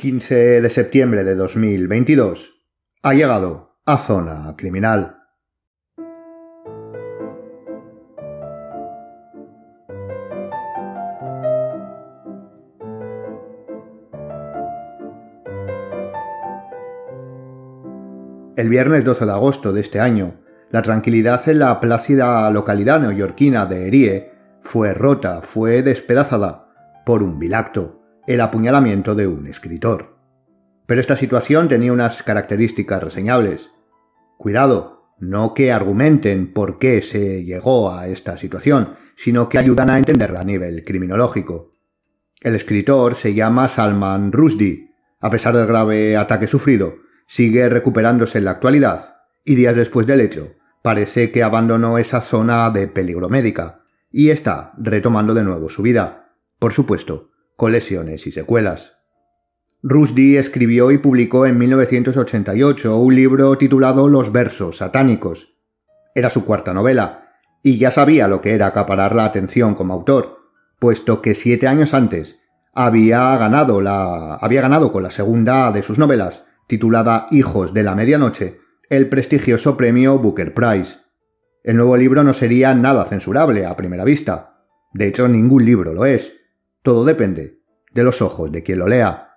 15 de septiembre de 2022, ha llegado a Zona Criminal. El viernes 12 de agosto de este año, la tranquilidad en la plácida localidad neoyorquina de Erie fue rota, fue despedazada por un vilacto, el apuñalamiento de un escritor. Pero esta situación tenía unas características reseñables. Cuidado, no que argumenten por qué se llegó a esta situación, sino que ayudan a entenderla a nivel criminológico. El escritor se llama Salman Rushdie. A pesar del grave ataque sufrido, sigue recuperándose en la actualidad y días después del hecho parece que abandonó esa zona de peligro médica y está retomando de nuevo su vida, por supuesto, con y secuelas. Rushdie escribió y publicó en 1988 un libro titulado Los versos satánicos. Era su cuarta novela, y ya sabía lo que era acaparar la atención como autor, puesto que siete años antes había ganado la había ganado con la segunda de sus novelas, titulada Hijos de la Medianoche, el prestigioso premio Booker Prize. El nuevo libro no sería nada censurable a primera vista. De hecho, ningún libro lo es. Todo depende de los ojos de quien lo lea.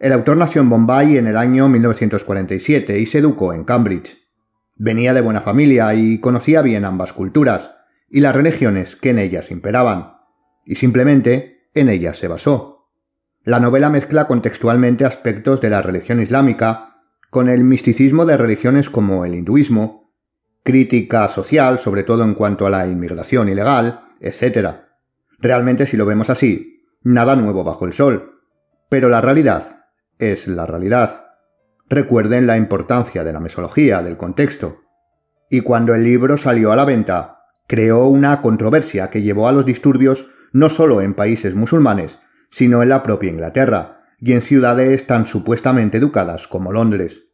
El autor nació en Bombay en el año 1947 y se educó en Cambridge. Venía de buena familia y conocía bien ambas culturas y las religiones que en ellas imperaban, y simplemente en ellas se basó. La novela mezcla contextualmente aspectos de la religión islámica con el misticismo de religiones como el hinduismo, crítica social, sobre todo en cuanto a la inmigración ilegal, etc. Realmente, si lo vemos así, nada nuevo bajo el sol. Pero la realidad es la realidad. Recuerden la importancia de la mesología, del contexto. Y cuando el libro salió a la venta, creó una controversia que llevó a los disturbios no solo en países musulmanes, sino en la propia Inglaterra, y en ciudades tan supuestamente educadas como Londres.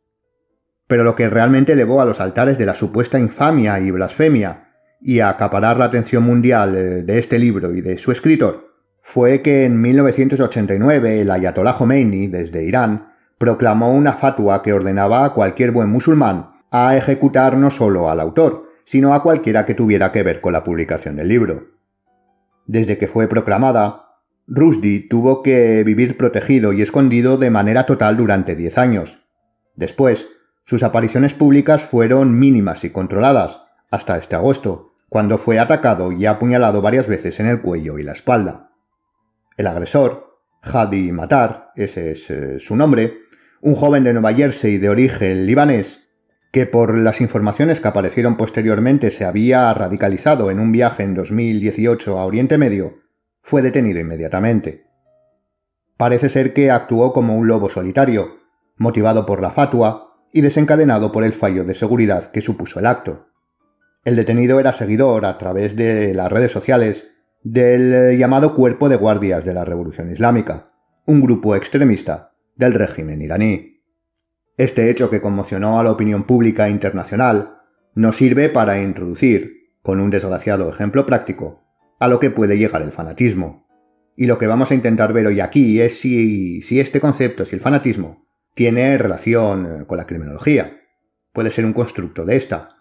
Pero lo que realmente elevó a los altares de la supuesta infamia y blasfemia, y acaparar la atención mundial de este libro y de su escritor, fue que en 1989 el ayatollah Khomeini, desde Irán, proclamó una fatua que ordenaba a cualquier buen musulmán a ejecutar no solo al autor, sino a cualquiera que tuviera que ver con la publicación del libro. Desde que fue proclamada, Rushdie tuvo que vivir protegido y escondido de manera total durante diez años. Después, sus apariciones públicas fueron mínimas y controladas, hasta este agosto, cuando fue atacado y apuñalado varias veces en el cuello y la espalda. El agresor, Hadi Matar, ese es eh, su nombre, un joven de Nueva Jersey de origen libanés, que por las informaciones que aparecieron posteriormente se había radicalizado en un viaje en 2018 a Oriente Medio, fue detenido inmediatamente. Parece ser que actuó como un lobo solitario, motivado por la fatua y desencadenado por el fallo de seguridad que supuso el acto. El detenido era seguidor a través de las redes sociales del eh, llamado Cuerpo de Guardias de la Revolución Islámica, un grupo extremista del régimen iraní. Este hecho que conmocionó a la opinión pública internacional nos sirve para introducir, con un desgraciado ejemplo práctico, a lo que puede llegar el fanatismo. Y lo que vamos a intentar ver hoy aquí es si, si este concepto, si el fanatismo, tiene relación eh, con la criminología. Puede ser un constructo de esta.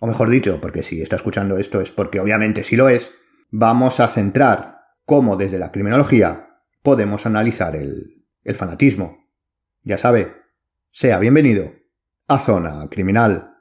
O mejor dicho, porque si está escuchando esto es porque obviamente si lo es, vamos a centrar cómo desde la criminología podemos analizar el, el fanatismo. Ya sabe, sea bienvenido a Zona Criminal.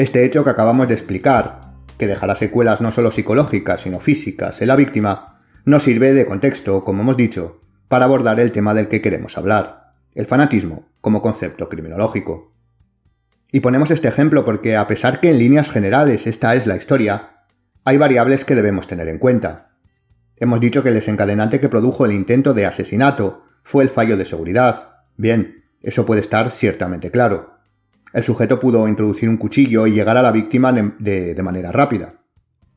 Este hecho que acabamos de explicar, que dejará secuelas no solo psicológicas, sino físicas en la víctima, nos sirve de contexto, como hemos dicho, para abordar el tema del que queremos hablar, el fanatismo como concepto criminológico. Y ponemos este ejemplo porque, a pesar que en líneas generales esta es la historia, hay variables que debemos tener en cuenta. Hemos dicho que el desencadenante que produjo el intento de asesinato fue el fallo de seguridad, Bien, eso puede estar ciertamente claro. El sujeto pudo introducir un cuchillo y llegar a la víctima de, manera rápida.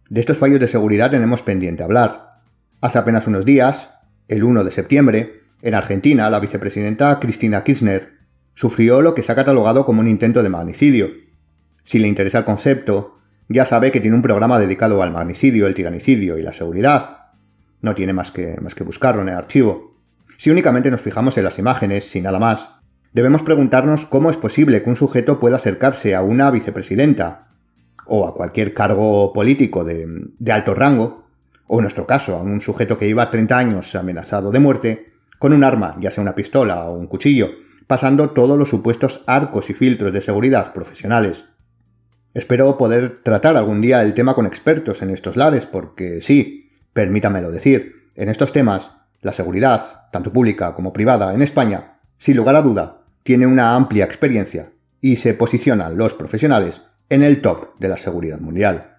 De estos fallos de seguridad tenemos pendiente hablar. Hace apenas unos días, el 1 de septiembre, en Argentina, la vicepresidenta Cristina Kirchner sufrió lo que se ha catalogado como un intento de magnicidio. Si le interesa el concepto, ya sabe que tiene un programa dedicado al magnicidio, el tiranicidio y la seguridad. No tiene más que, más que buscarlo en el archivo. Si únicamente nos fijamos en las imágenes, sin nada más, debemos preguntarnos cómo es posible que un sujeto pueda acercarse a una vicepresidenta o a cualquier cargo político de, de alto rango, o en nuestro caso, a un sujeto que iba 30 años amenazado de muerte, con un arma, ya sea una pistola o un cuchillo, pasando todos los supuestos arcos y filtros de seguridad profesionales. Espero poder tratar algún día el tema con expertos en estos lares, porque sí, permítamelo decir, en estos temas, la seguridad, tanto pública como privada en España, sin lugar a duda, tiene una amplia experiencia y se posicionan los profesionales en el top de la seguridad mundial.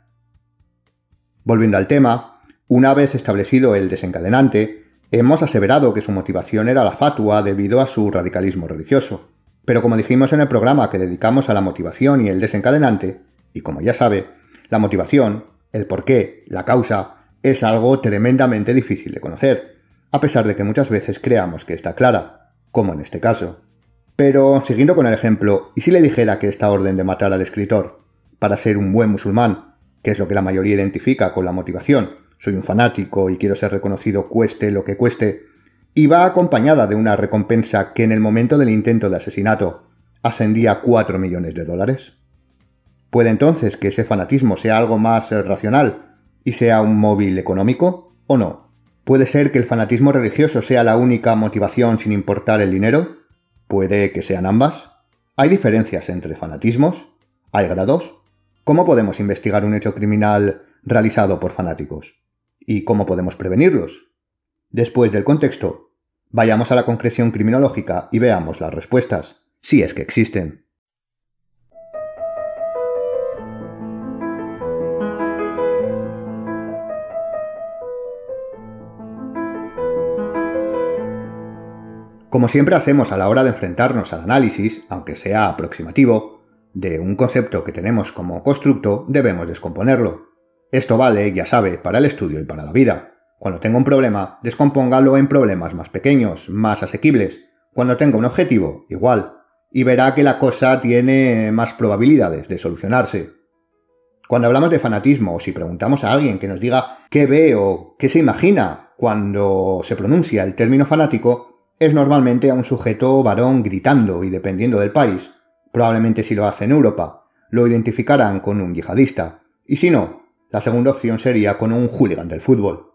Volviendo al tema, una vez establecido el desencadenante, Hemos aseverado que su motivación era la fatua debido a su radicalismo religioso. Pero como dijimos en el programa que dedicamos a la motivación y el desencadenante, y como ya sabe, la motivación, el porqué, la causa, es algo tremendamente difícil de conocer, a pesar de que muchas veces creamos que está clara, como en este caso. Pero, siguiendo con el ejemplo, ¿y si le dijera que esta orden de matar al escritor, para ser un buen musulmán, que es lo que la mayoría identifica con la motivación, soy un fanático y quiero ser reconocido cueste lo que cueste, y va acompañada de una recompensa que en el momento del intento de asesinato ascendía a 4 millones de dólares? ¿Puede entonces que ese fanatismo sea algo más racional y sea un móvil económico o no? ¿Puede ser que el fanatismo religioso sea la única motivación sin importar el dinero? ¿Puede que sean ambas? ¿Hay diferencias entre fanatismos? ¿Hay grados? ¿Cómo podemos investigar un hecho criminal realizado por fanáticos? ¿Y cómo podemos prevenirlos? Después del contexto, vayamos a la concreción criminológica y veamos las respuestas, si es que existen. Como siempre hacemos a la hora de enfrentarnos al análisis, aunque sea aproximativo, de un concepto que tenemos como constructo, debemos descomponerlo. Esto vale, ya sabe, para el estudio y para la vida. Cuando tenga un problema, descompóngalo en problemas más pequeños, más asequibles. Cuando tenga un objetivo, igual. Y verá que la cosa tiene más probabilidades de solucionarse. Cuando hablamos de fanatismo o si preguntamos a alguien que nos diga qué ve o qué se imagina cuando se pronuncia el término fanático, es normalmente a un sujeto varón gritando y dependiendo del país. Probablemente si lo hace en Europa, lo identificarán con un yihadista. Y si no, la segunda opción sería con un hooligan del fútbol.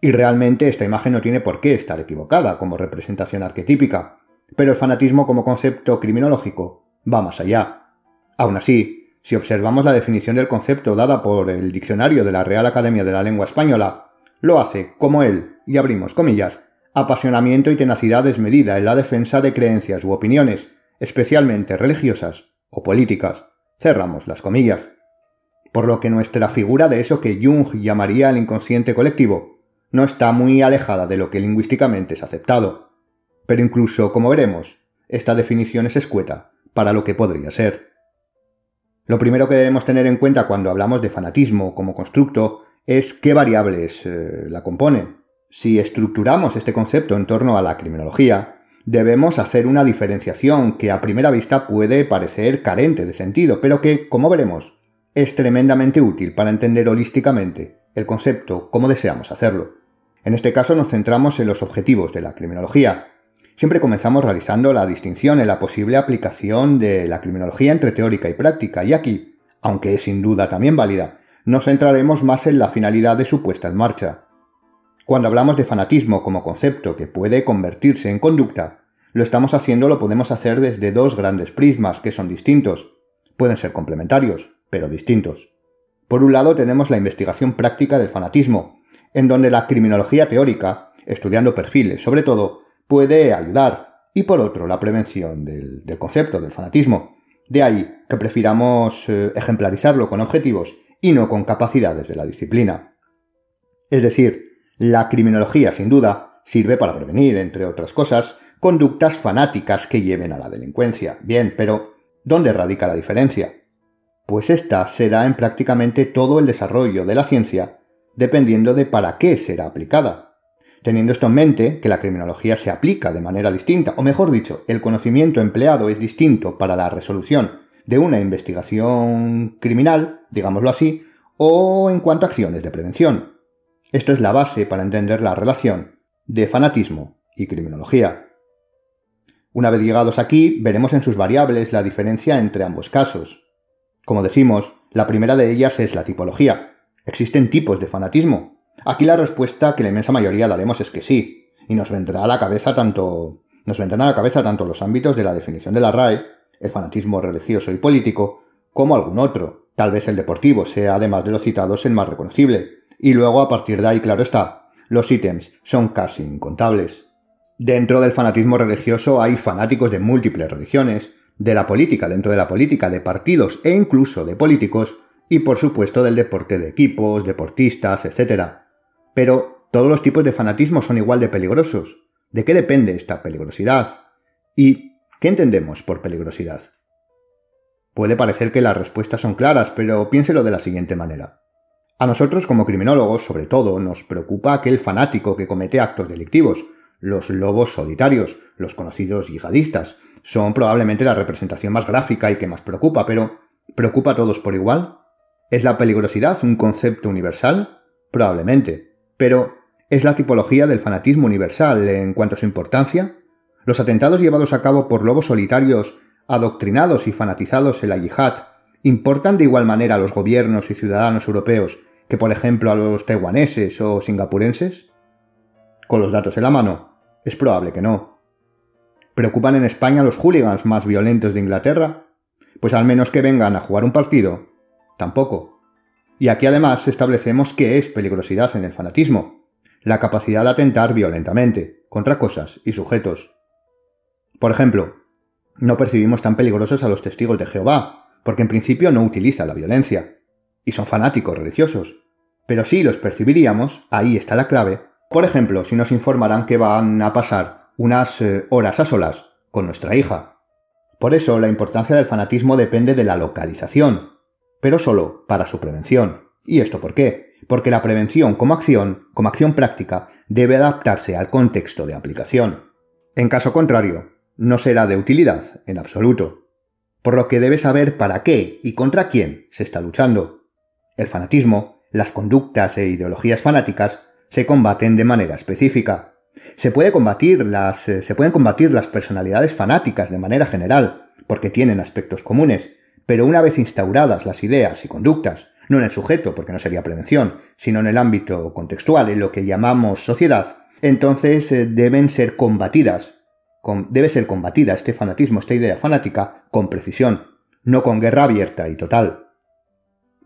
Y realmente esta imagen no tiene por qué estar equivocada como representación arquetípica, pero el fanatismo como concepto criminológico va más allá. Aún así, si observamos la definición del concepto dada por el diccionario de la Real Academia de la Lengua Española, lo hace, como él, y abrimos comillas, apasionamiento y tenacidad desmedida en la defensa de creencias u opiniones, especialmente religiosas o políticas. Cerramos las comillas por lo que nuestra figura de eso que Jung llamaría el inconsciente colectivo no está muy alejada de lo que lingüísticamente es aceptado. Pero incluso, como veremos, esta definición es escueta para lo que podría ser. Lo primero que debemos tener en cuenta cuando hablamos de fanatismo como constructo es qué variables eh, la componen. Si estructuramos este concepto en torno a la criminología, debemos hacer una diferenciación que a primera vista puede parecer carente de sentido, pero que, como veremos, es tremendamente útil para entender holísticamente el concepto como deseamos hacerlo. En este caso nos centramos en los objetivos de la criminología. Siempre comenzamos realizando la distinción en la posible aplicación de la criminología entre teórica y práctica, y aquí, aunque es sin duda también válida, nos centraremos más en la finalidad de su puesta en marcha. Cuando hablamos de fanatismo como concepto que puede convertirse en conducta, lo estamos haciendo lo podemos hacer desde dos grandes prismas que son distintos. Pueden ser complementarios pero distintos. Por un lado tenemos la investigación práctica del fanatismo, en donde la criminología teórica, estudiando perfiles sobre todo, puede ayudar, y por otro la prevención del, concepto del fanatismo. De ahí que prefiramos eh, ejemplarizarlo con objetivos y no con capacidades de la disciplina. Es decir, la criminología, sin duda, sirve para prevenir, entre otras cosas, conductas fanáticas que lleven a la delincuencia. Bien, pero ¿dónde radica la diferencia? Pues esta se da en prácticamente todo el desarrollo de la ciencia, dependiendo de para qué será aplicada. Teniendo esto en mente, que la criminología se aplica de manera distinta, o mejor dicho, el conocimiento empleado es distinto para la resolución de una investigación criminal, digámoslo así, o en cuanto a acciones de prevención. Esto es la base para entender la relación de fanatismo y criminología. Una vez llegados aquí, veremos en sus variables la diferencia entre ambos casos. Como decimos, la primera de ellas es la tipología. ¿Existen tipos de fanatismo? Aquí la respuesta que la inmensa mayoría daremos es que sí, y nos vendrá a la cabeza tanto nos vendrán a la cabeza tanto los ámbitos de la definición de la RAE, el fanatismo religioso y político, como algún otro. Tal vez el deportivo sea, además de los citados, el más reconocible. Y luego, a partir de ahí, claro está, los ítems son casi incontables. Dentro del fanatismo religioso hay fanáticos de múltiples religiones, de la política dentro de la política, de partidos e incluso de políticos, y por supuesto del deporte de equipos, deportistas, etc. Pero todos los tipos de fanatismo son igual de peligrosos. ¿De qué depende esta peligrosidad? ¿Y qué entendemos por peligrosidad? Puede parecer que las respuestas son claras, pero piénselo de la siguiente manera. A nosotros como criminólogos, sobre todo, nos preocupa aquel fanático que comete actos delictivos, los lobos solitarios, los conocidos yihadistas, son probablemente la representación más gráfica y que más preocupa, pero ¿preocupa a todos por igual? ¿Es la peligrosidad un concepto universal? Probablemente. Pero ¿es la tipología del fanatismo universal en cuanto a su importancia? ¿Los atentados llevados a cabo por lobos solitarios, adoctrinados y fanatizados en la yihad, importan de igual manera a los gobiernos y ciudadanos europeos que, por ejemplo, a los taiwaneses o singapurenses? Con los datos en la mano, es probable que no. ¿Preocupan en España los hooligans más violentos de Inglaterra? Pues al menos que vengan a jugar un partido. Tampoco. Y aquí además establecemos qué es peligrosidad en el fanatismo. La capacidad de atentar violentamente, contra cosas y sujetos. Por ejemplo, no percibimos tan peligrosos a los testigos de Jehová, porque en principio no utilizan la violencia, y son fanáticos religiosos. Pero sí los percibiríamos, ahí está la clave, por ejemplo, si nos informaran que van a pasar unas eh, horas a solas con nuestra hija. Por eso la importancia del fanatismo depende de la localización, pero solo para su prevención. ¿Y esto por qué? Porque la prevención como acción, como acción práctica, debe adaptarse al contexto de aplicación. En caso contrario, no será de utilidad en absoluto. Por lo que debe saber para qué y contra quién se está luchando. El fanatismo, las conductas e ideologías fanáticas se combaten de manera específica. Se, puede combatir las, eh, se pueden combatir las personalidades fanáticas de manera general, porque tienen aspectos comunes, pero una vez instauradas las ideas y conductas, no en el sujeto, porque no sería prevención, sino en el ámbito contextual, en lo que llamamos sociedad, entonces eh, deben ser combatidas. debe ser combatida este fanatismo, esta idea fanática, con precisión, no con guerra abierta y total.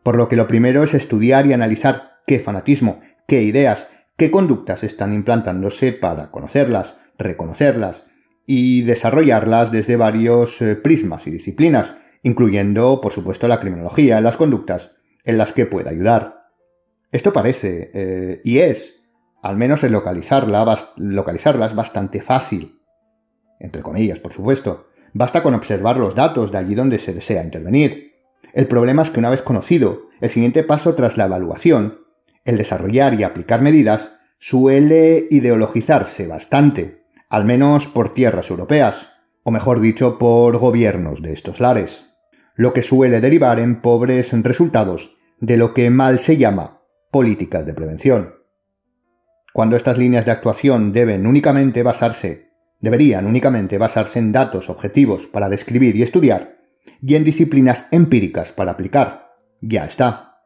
Por lo que lo primero es estudiar y analizar qué fanatismo, qué ideas, qué conductas están implantándose para conocerlas, reconocerlas y desarrollarlas desde varios eh, prismas y disciplinas, incluyendo, por supuesto, la criminología las conductas en las que puede ayudar. Esto parece, eh, y es, al menos en localizarla, localizarlas bastante fácil. Entre comillas, por supuesto. Basta con observar los datos de allí donde se desea intervenir. El problema es que una vez conocido, el siguiente paso tras la evaluación el desarrollar y aplicar medidas suele ideologizarse bastante, al menos por tierras europeas, o mejor dicho, por gobiernos de estos lares, lo que suele derivar en pobres resultados de lo que mal se llama políticas de prevención. Cuando estas líneas de actuación deben únicamente basarse, deberían únicamente basarse en datos objetivos para describir y estudiar, y en disciplinas empíricas para aplicar. Ya está.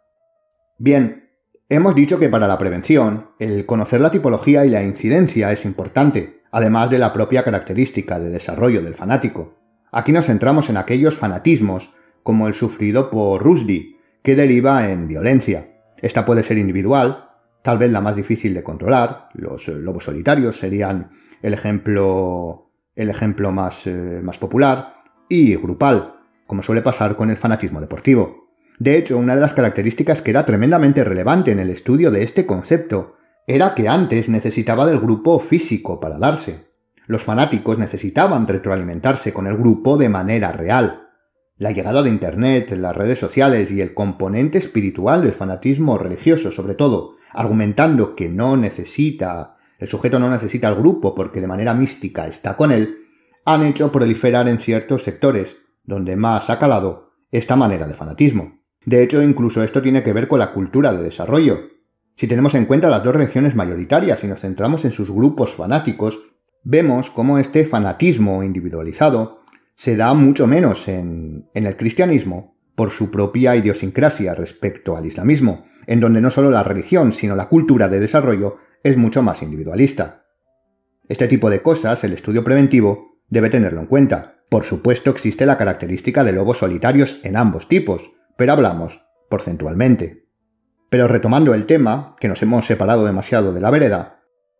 Bien, Hemos dicho que para la prevención, el conocer la tipología y la incidencia es importante, además de la propia característica de desarrollo del fanático. Aquí nos centramos en aquellos fanatismos, como el sufrido por Rushdie, que deriva en violencia. Esta puede ser individual, tal vez la más difícil de controlar, los lobos solitarios serían el ejemplo, el ejemplo más, eh, más popular, y grupal, como suele pasar con el fanatismo deportivo. De hecho, una de las características que era tremendamente relevante en el estudio de este concepto era que antes necesitaba del grupo físico para darse. Los fanáticos necesitaban retroalimentarse con el grupo de manera real. La llegada de Internet, las redes sociales y el componente espiritual del fanatismo religioso, sobre todo, argumentando que no necesita, el sujeto no necesita al grupo porque de manera mística está con él, han hecho proliferar en ciertos sectores, donde más ha calado, esta manera de fanatismo. De hecho, incluso esto tiene que ver con la cultura de desarrollo. Si tenemos en cuenta las dos religiones mayoritarias y nos centramos en sus grupos fanáticos, vemos cómo este fanatismo individualizado se da mucho menos en, en, el cristianismo por su propia idiosincrasia respecto al islamismo, en donde no solo la religión, sino la cultura de desarrollo es mucho más individualista. Este tipo de cosas, el estudio preventivo, debe tenerlo en cuenta. Por supuesto existe la característica de lobos solitarios en ambos tipos, pero hablamos porcentualmente. Pero retomando el tema, que nos hemos separado demasiado de la vereda,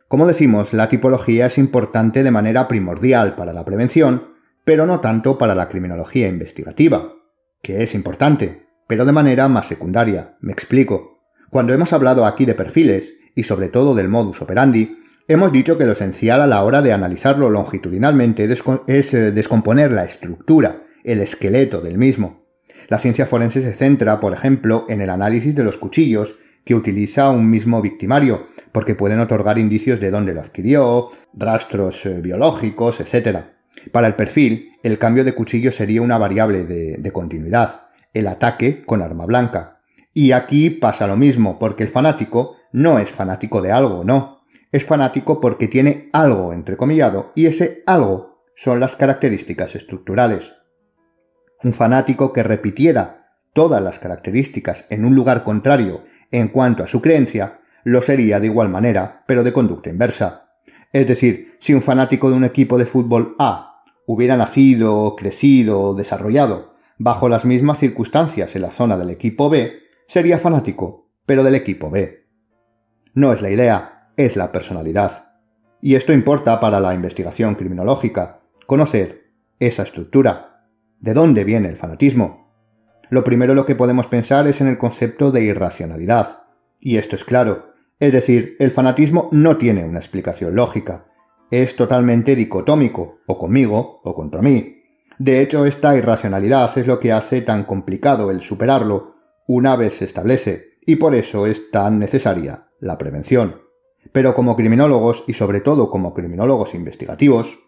como decimos, la tipología es importante de manera primordial para la prevención, pero no tanto para la criminología investigativa, que es importante, pero de manera más secundaria. Me explico. Cuando hemos hablado aquí de perfiles, y sobre todo del modus operandi, hemos dicho que lo esencial a la hora de analizarlo longitudinalmente es eh, descomponer la estructura, el esqueleto del mismo. La ciencia forense se centra, por ejemplo, en el análisis de los cuchillos que utiliza un mismo victimario, porque pueden otorgar indicios de dónde lo adquirió, rastros eh, biológicos, etc. Para el perfil, el cambio de cuchillo sería una variable de, de continuidad, el ataque con arma blanca. Y aquí pasa lo mismo, porque el fanático no es fanático de algo, no. Es fanático porque tiene algo entrecomillado, y ese algo son las características estructurales. Un fanático que repitiera todas las características en un lugar contrario en cuanto a su creencia, lo sería de igual manera, pero de conducta inversa. Es decir, si un fanático de un equipo de fútbol A hubiera nacido, crecido, desarrollado bajo las mismas circunstancias en la zona del equipo B, sería fanático, pero del equipo B. No es la idea, es la personalidad. Y esto importa para la investigación criminológica, conocer esa estructura. ¿De dónde viene el fanatismo? Lo primero lo que podemos pensar es en el concepto de irracionalidad. Y esto es claro. Es decir, el fanatismo no tiene una explicación lógica. Es totalmente dicotómico, o conmigo o contra mí. De hecho, esta irracionalidad es lo que hace tan complicado el superarlo una vez se establece, y por eso es tan necesaria la prevención. Pero como criminólogos, y sobre todo como criminólogos investigativos,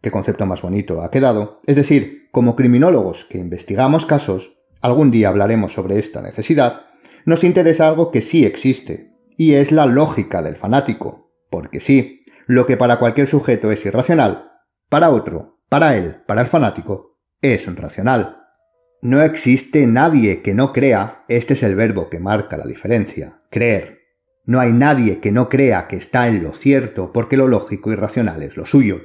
qué concepto más bonito ha quedado, es decir, como criminólogos que investigamos casos, algún día hablaremos sobre esta necesidad, nos interesa algo que sí existe, y es la lógica del fanático, porque sí, lo que para cualquier sujeto es irracional, para otro, para él, para el fanático, es racional. No existe nadie que no crea, este es el verbo que marca la diferencia, creer. No hay nadie que no crea que está en lo cierto porque lo lógico y racional es lo suyo.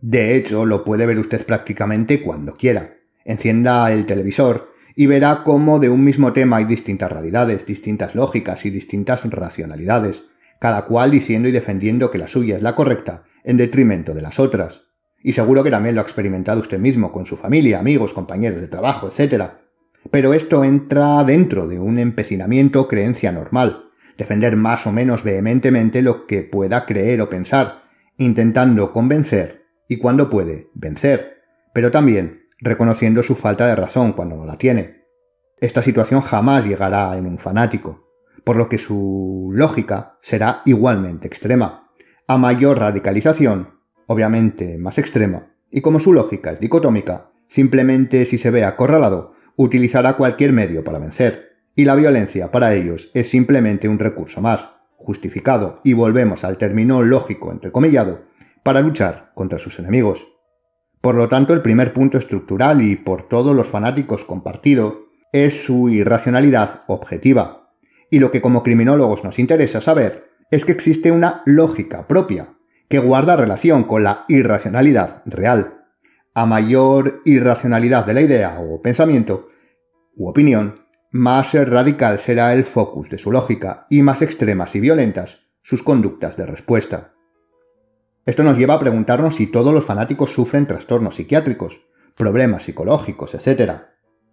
De hecho, lo puede ver usted prácticamente cuando quiera. Encienda el televisor y verá cómo de un mismo tema hay distintas realidades, distintas lógicas y distintas racionalidades, cada cual diciendo y defendiendo que la suya es la correcta, en detrimento de las otras. Y seguro que también lo ha experimentado usted mismo con su familia, amigos, compañeros de trabajo, etc. Pero esto entra dentro de un empecinamiento creencia normal, defender más o menos vehementemente lo que pueda creer o pensar, intentando convencer y cuando puede, vencer, pero también reconociendo su falta de razón cuando no la tiene. Esta situación jamás llegará en un fanático, por lo que su lógica será igualmente extrema. A mayor radicalización, obviamente más extrema, y como su lógica es dicotómica, simplemente si se ve acorralado, utilizará cualquier medio para vencer, y la violencia para ellos es simplemente un recurso más, justificado, y volvemos al término lógico entrecomillado, para luchar contra sus enemigos. Por lo tanto, el primer punto estructural y por todos los fanáticos compartido es su irracionalidad objetiva. Y lo que como criminólogos nos interesa saber es que existe una lógica propia, que guarda relación con la irracionalidad real. A mayor irracionalidad de la idea o pensamiento u opinión, más radical será el focus de su lógica y más extremas y violentas sus conductas de respuesta. Esto nos lleva a preguntarnos si todos los fanáticos sufren trastornos psiquiátricos, problemas psicológicos, etc.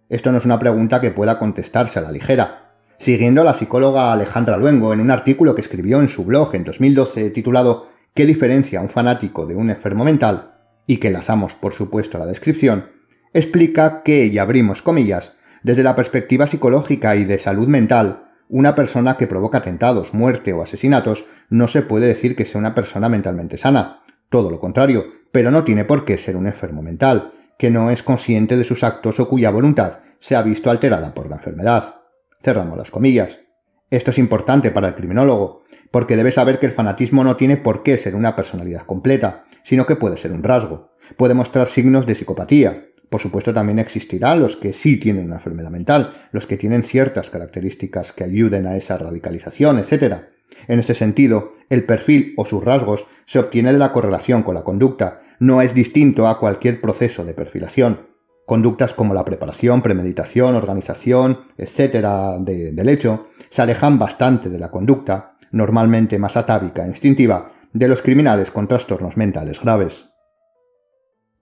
Esto no es una pregunta que pueda contestarse a la ligera. Siguiendo a la psicóloga Alejandra Luengo en un artículo que escribió en su blog en 2012 titulado qué diferencia un fanático de un enfermo mental, y que lanzamos por supuesto la descripción, explica que, y abrimos comillas, desde la perspectiva psicológica y de salud mental, una persona que provoca atentados, muerte o asesinatos no se puede decir que sea una persona mentalmente sana. Todo lo contrario, pero no tiene por qué ser un enfermo mental, que no es consciente de sus actos o cuya voluntad se ha visto alterada por la enfermedad. Cerramos las comillas. Esto es importante para el criminólogo, porque debe saber que el fanatismo no tiene por qué ser una personalidad completa, sino que puede ser un rasgo. Puede mostrar signos de psicopatía, por supuesto, también existirán los que sí tienen una enfermedad mental, los que tienen ciertas características que ayuden a esa radicalización, etc. En este sentido, el perfil o sus rasgos se obtiene de la correlación con la conducta, no es distinto a cualquier proceso de perfilación. Conductas como la preparación, premeditación, organización, etc. del hecho, se alejan bastante de la conducta, normalmente más atávica e instintiva, de los criminales con trastornos mentales graves.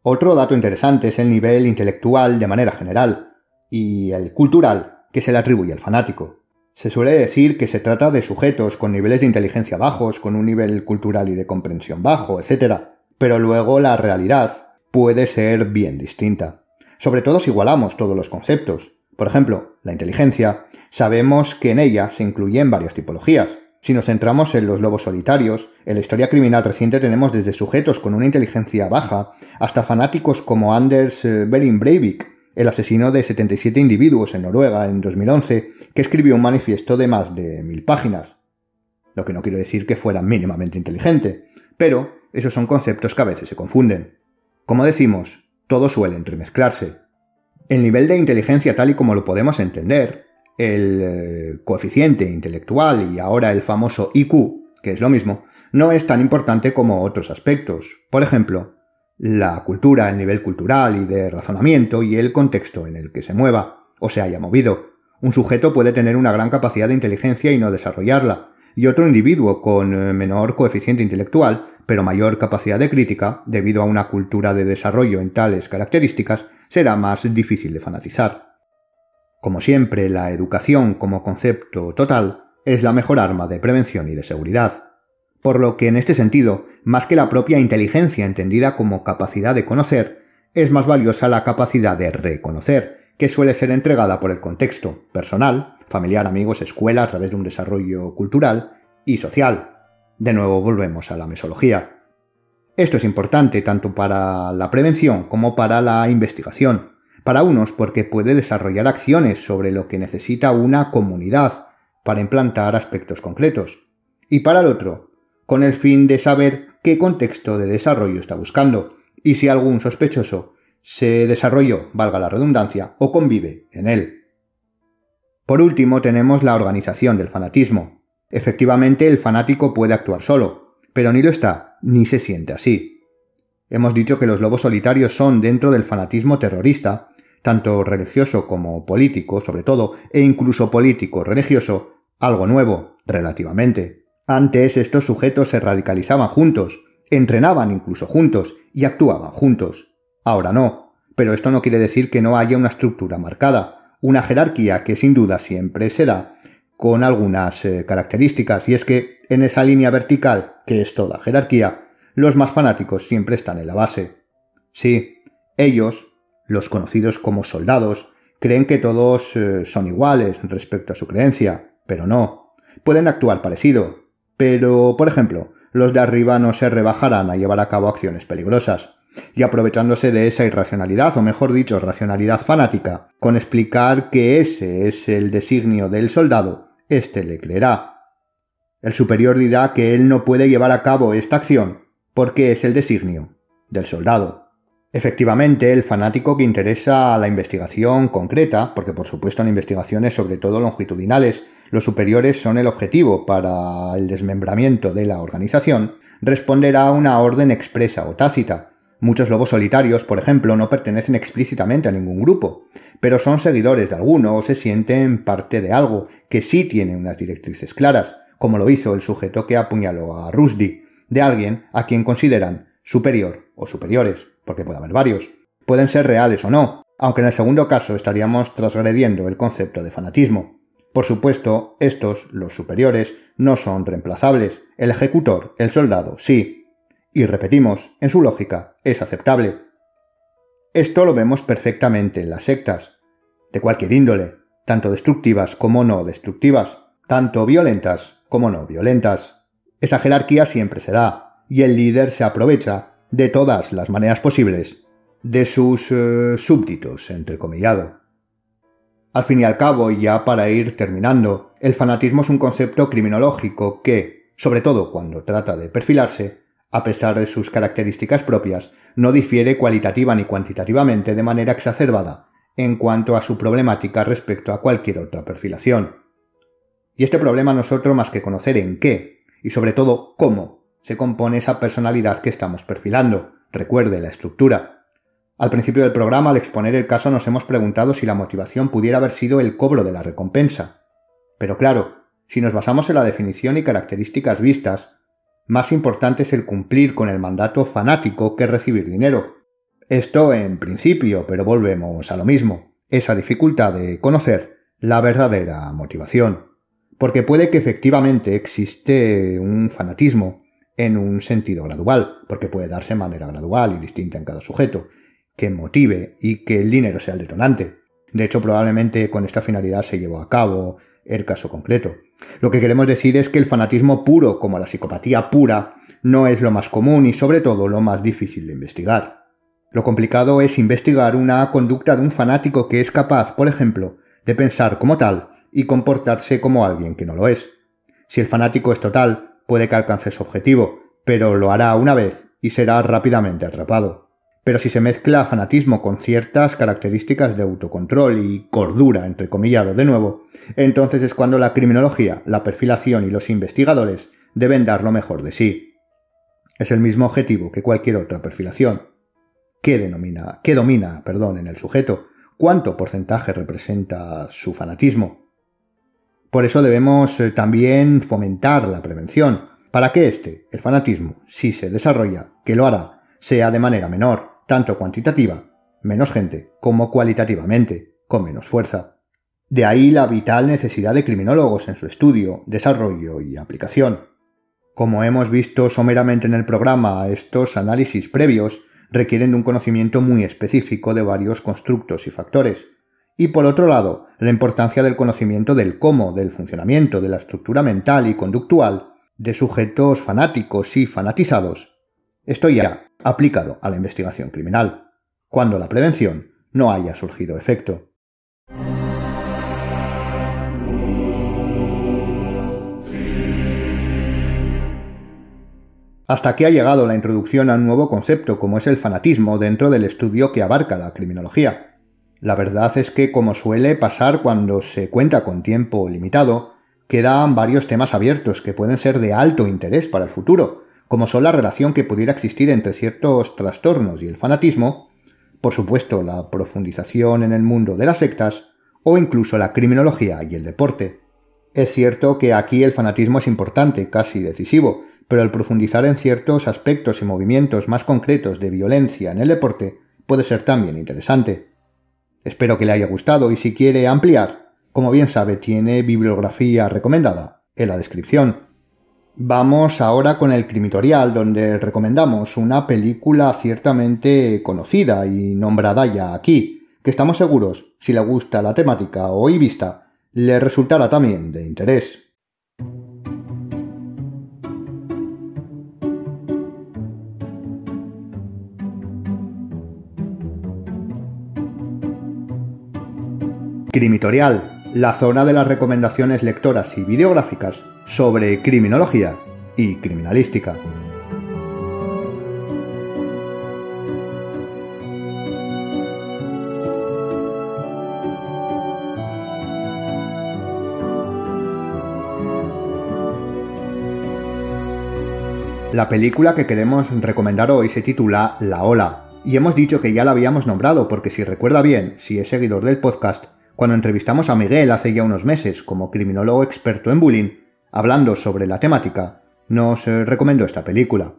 Otro dato interesante es el nivel intelectual de manera general y el cultural que se le atribuye al fanático. Se suele decir que se trata de sujetos con niveles de inteligencia bajos, con un nivel cultural y de comprensión bajo, etc. Pero luego la realidad puede ser bien distinta. Sobre todo si igualamos todos los conceptos. Por ejemplo, la inteligencia, sabemos que en ella se incluyen varias tipologías. Si nos centramos en los lobos solitarios, en la historia criminal reciente tenemos desde sujetos con una inteligencia baja hasta fanáticos como Anders eh, Behring Breivik, el asesino de 77 individuos en Noruega en 2011, que escribió un manifiesto de más de mil páginas. Lo que no quiero decir que fuera mínimamente inteligente, pero esos son conceptos que a veces se confunden. Como decimos, todos suelen remezclarse. El nivel de inteligencia tal y como lo podemos entender el eh, coeficiente intelectual y ahora el famoso IQ, que es lo mismo, no es tan importante como otros aspectos. Por ejemplo, la cultura, el nivel cultural y de razonamiento y el contexto en el que se mueva o se haya movido. Un sujeto puede tener una gran capacidad de inteligencia y no desarrollarla, y otro individuo con eh, menor coeficiente intelectual, pero mayor capacidad de crítica, debido a una cultura de desarrollo en tales características, será más difícil de fanatizar. Como siempre, la educación como concepto total es la mejor arma de prevención y de seguridad. Por lo que en este sentido, más que la propia inteligencia entendida como capacidad de conocer, es más valiosa la capacidad de reconocer, que suele ser entregada por el contexto personal, familiar, amigos, escuela, a través de un desarrollo cultural y social. De nuevo volvemos a la mesología. Esto es importante tanto para la prevención como para la investigación, para unos porque puede desarrollar acciones sobre lo que necesita una comunidad para implantar aspectos concretos. Y para el otro, con el fin de saber qué contexto de desarrollo está buscando y si algún sospechoso se desarrolló, valga la redundancia, o convive en él. Por último, tenemos la organización del fanatismo. Efectivamente, el fanático puede actuar solo, pero ni lo está, ni se siente así. Hemos dicho que los lobos solitarios son, dentro del fanatismo terrorista, tanto religioso como político, sobre todo, e incluso político religioso, algo nuevo, relativamente. Antes estos sujetos se radicalizaban juntos, entrenaban incluso juntos y actuaban juntos. Ahora no, pero esto no quiere decir que no haya una estructura marcada, una jerarquía que sin duda siempre se da, con algunas eh, características, y es que en esa línea vertical, que es toda jerarquía, los más fanáticos siempre están en la base. Sí, ellos, los conocidos como soldados creen que todos eh, son iguales respecto a su creencia, pero no. Pueden actuar parecido, pero, por ejemplo, los de arriba no se rebajarán a llevar a cabo acciones peligrosas. Y aprovechándose de esa irracionalidad, o mejor dicho, racionalidad fanática, con explicar que ese es el designio del soldado, éste le creerá. El superior dirá que él no puede llevar a cabo esta acción porque es el designio del soldado. Efectivamente, el fanático que interesa a la investigación concreta, porque por supuesto en investigaciones sobre todo longitudinales, los superiores son el objetivo para el desmembramiento de la organización, responderá a una orden expresa o tácita. Muchos lobos solitarios, por ejemplo, no pertenecen explícitamente a ningún grupo, pero son seguidores de alguno o se sienten parte de algo que sí tiene unas directrices claras, como lo hizo el sujeto que apuñaló a Rusdy, de alguien a quien consideran superior o superiores porque puede haber varios. Pueden ser reales o no, aunque en el segundo caso estaríamos transgrediendo el concepto de fanatismo. Por supuesto, estos, los superiores, no son reemplazables. El ejecutor, el soldado, sí, Y repetimos, en su lógica, es aceptable. Esto lo vemos perfectamente en las sectas, de cualquier índole, tanto destructivas como no destructivas, tanto violentas como no violentas. Esa jerarquía siempre se da, y el líder se aprovecha, de todas las maneras posibles, de sus eh, súbditos, entrecomillado. Al fin y al cabo, ya para ir terminando, el fanatismo es un concepto criminológico que, sobre todo cuando trata de perfilarse, a pesar de sus características propias, no difiere cualitativa ni cuantitativamente de manera exacerbada en cuanto a su problemática respecto a cualquier otra perfilación. Y este problema no es otro más que conocer en qué, y sobre todo cómo, se compone esa personalidad que estamos perfilando. Recuerde la estructura. Al principio del programa, al exponer el caso, nos hemos preguntado si la motivación pudiera haber sido el cobro de la recompensa. Pero claro, si nos basamos en la definición y características vistas, más importante es el cumplir con el mandato fanático que recibir dinero. Esto en principio, pero volvemos a lo mismo, esa dificultad de conocer la verdadera motivación porque puede que efectivamente existe un fanatismo en un sentido gradual, porque puede darse de manera gradual y distinta en cada sujeto, que motive y que el dinero sea el detonante. De hecho, probablemente con esta finalidad se llevó a cabo el caso concreto. Lo que queremos decir es que el fanatismo puro, como la psicopatía pura, no es lo más común y sobre todo lo más difícil de investigar. Lo complicado es investigar una conducta de un fanático que es capaz, por ejemplo, de pensar como tal y comportarse como alguien que no lo es. Si el fanático es total, puede que alcance su objetivo, pero lo hará una vez y será rápidamente atrapado. Pero si se mezcla fanatismo con ciertas características de autocontrol y cordura, entrecomillado de nuevo, entonces es cuando la criminología, la perfilación y los investigadores deben dar lo mejor de sí. Es el mismo objetivo que cualquier otra perfilación. ¿Qué denomina, qué domina, perdón, en el sujeto? ¿Cuánto porcentaje representa su fanatismo? Por eso debemos eh, también fomentar la prevención, para que este, el fanatismo, si se desarrolla, que lo hará, sea de manera menor, tanto cuantitativa, menos gente, como cualitativamente, con menos fuerza. De ahí la vital necesidad de criminólogos en su estudio, desarrollo y aplicación. Como hemos visto someramente en el programa, estos análisis previos requieren de un conocimiento muy específico de varios constructos y factores, y por otro lado, la importancia del conocimiento del cómo, del funcionamiento, de la estructura mental y conductual de sujetos fanáticos y fanatizados. Esto ya aplicado a la investigación criminal, cuando la prevención no haya surgido efecto. Hasta aquí ha llegado la introducción a un nuevo concepto como es el fanatismo dentro del estudio que abarca la criminología. La verdad es que, como suele pasar cuando se cuenta con tiempo limitado, quedan varios temas abiertos que pueden ser de alto interés para el futuro, como son la relación que pudiera existir entre ciertos trastornos y el fanatismo, por supuesto la profundización en el mundo de las sectas, o incluso la criminología y el deporte. Es cierto que aquí el fanatismo es importante, casi decisivo, pero el profundizar en ciertos aspectos y movimientos más concretos de violencia en el deporte puede ser también interesante. Espero que le haya gustado y si quiere ampliar, como bien sabe, tiene bibliografía recomendada en la descripción. Vamos ahora con el crimitorial, donde recomendamos una película ciertamente conocida y nombrada ya aquí, que estamos seguros, si le gusta la temática hoy vista, le resultará también de interés. Crimitorial, la zona de las recomendaciones lectoras y videográficas sobre criminología y criminalística. La película que queremos recomendar hoy se titula La Ola, y hemos dicho que ya la habíamos nombrado porque si recuerda bien, si es seguidor del podcast, cuando entrevistamos a Miguel hace ya unos meses como criminólogo experto en bullying, hablando sobre la temática, nos eh, recomendó esta película.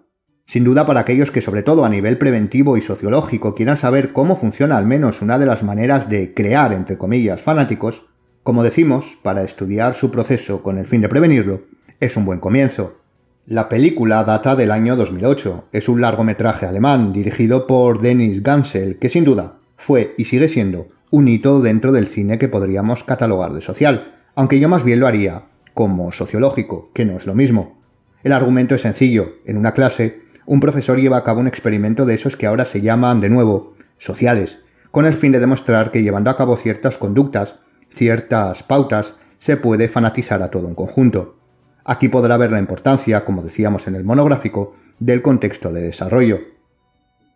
Sin duda para aquellos que sobre todo a nivel preventivo y sociológico quieran saber cómo funciona al menos una de las maneras de crear, entre comillas, fanáticos, como decimos, para estudiar su proceso con el fin de prevenirlo, es un buen comienzo. La película data del año 2008. Es un largometraje alemán dirigido por Dennis Gansel, que sin duda fue y sigue siendo un hito dentro del cine que podríamos catalogar de social, aunque yo más bien lo haría como sociológico, que no es lo mismo. El argumento es sencillo. En una clase, un profesor lleva a cabo un experimento de esos que ahora se llaman, de nuevo, sociales, con el fin de demostrar que llevando a cabo ciertas conductas, ciertas pautas, se puede fanatizar a todo un conjunto. Aquí podrá ver la importancia, como decíamos en el monográfico, del contexto de desarrollo.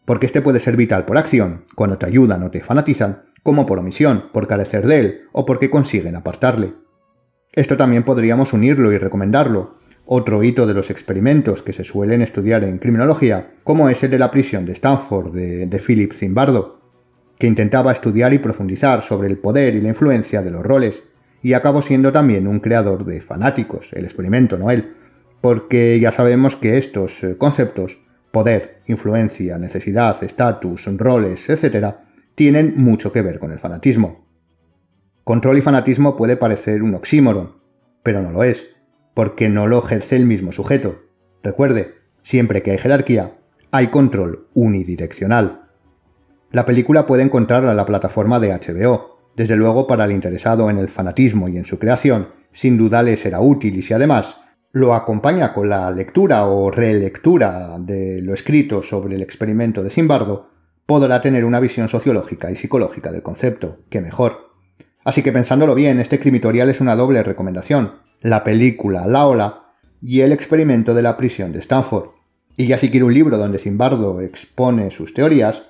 Porque este puede ser vital por acción, cuando te ayudan o te fanatizan, como por omisión, por carecer de él o porque consiguen apartarle. Esto también podríamos unirlo y recomendarlo. Otro hito de los experimentos que se suelen estudiar en criminología, como es el de la prisión de Stanford de, Philip Zimbardo, que intentaba estudiar y profundizar sobre el poder y la influencia de los roles, y acabó siendo también un creador de fanáticos, el experimento, no él, porque ya sabemos que estos eh, conceptos, poder, influencia, necesidad, estatus, roles, etc., tienen mucho que ver con el fanatismo. Control y fanatismo puede parecer un oxímoron, pero no lo es, porque no lo ejerce el mismo sujeto. Recuerde, siempre que hay jerarquía, hay control unidireccional. La película puede encontrarla en la plataforma de HBO. Desde luego, para el interesado en el fanatismo y en su creación, sin duda le será útil y si además lo acompaña con la lectura o relectura de lo escrito sobre el experimento de Simbardo, podrá tener una visión sociológica y psicológica del concepto, que mejor. Así que pensándolo bien, este crimitorial es una doble recomendación, la película La Ola y el experimento de la prisión de Stanford. Y ya si quiere un libro donde Zimbardo expone sus teorías,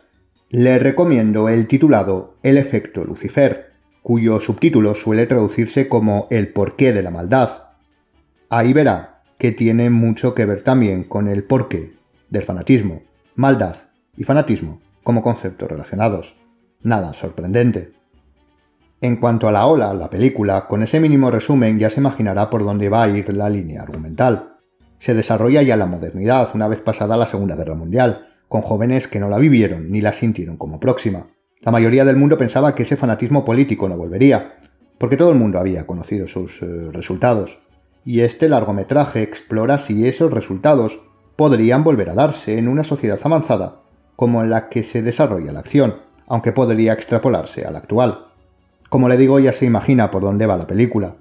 le recomiendo el titulado El efecto Lucifer, cuyo subtítulo suele traducirse como El porqué de la maldad. Ahí verá que tiene mucho que ver también con el porqué del fanatismo, maldad y fanatismo como conceptos relacionados. Nada sorprendente. En cuanto a la ola, la película, con ese mínimo resumen ya se imaginará por dónde va a ir la línea argumental. Se desarrolla ya la modernidad, una vez pasada la Segunda Guerra Mundial, con jóvenes que no la vivieron ni la sintieron como próxima. La mayoría del mundo pensaba que ese fanatismo político no volvería, porque todo el mundo había conocido sus eh, resultados. Y este largometraje explora si esos resultados podrían volver a darse en una sociedad avanzada como en la que se desarrolla la acción, aunque podría extrapolarse a la actual. Como le digo, ya se imagina por dónde va la película.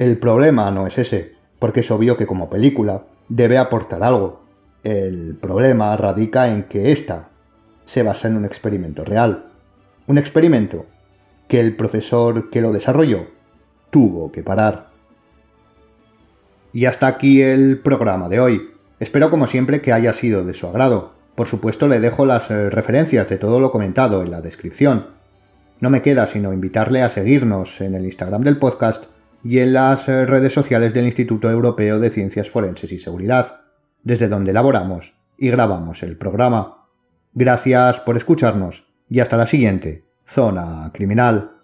El problema no es ese, porque es obvio que como película debe aportar algo. El problema radica en que ésta se basa en un experimento real. Un experimento que el profesor que lo desarrolló tuvo que parar. Y hasta aquí el programa de hoy. Espero como siempre que haya sido de su agrado. Por supuesto le dejo las eh, referencias de todo lo comentado en la descripción. No me queda sino invitarle a seguirnos en el Instagram del podcast y en las eh, redes sociales del Instituto Europeo de Ciencias Forenses y Seguridad, desde donde elaboramos y grabamos el programa. Gracias por escucharnos y hasta la siguiente, Zona Criminal.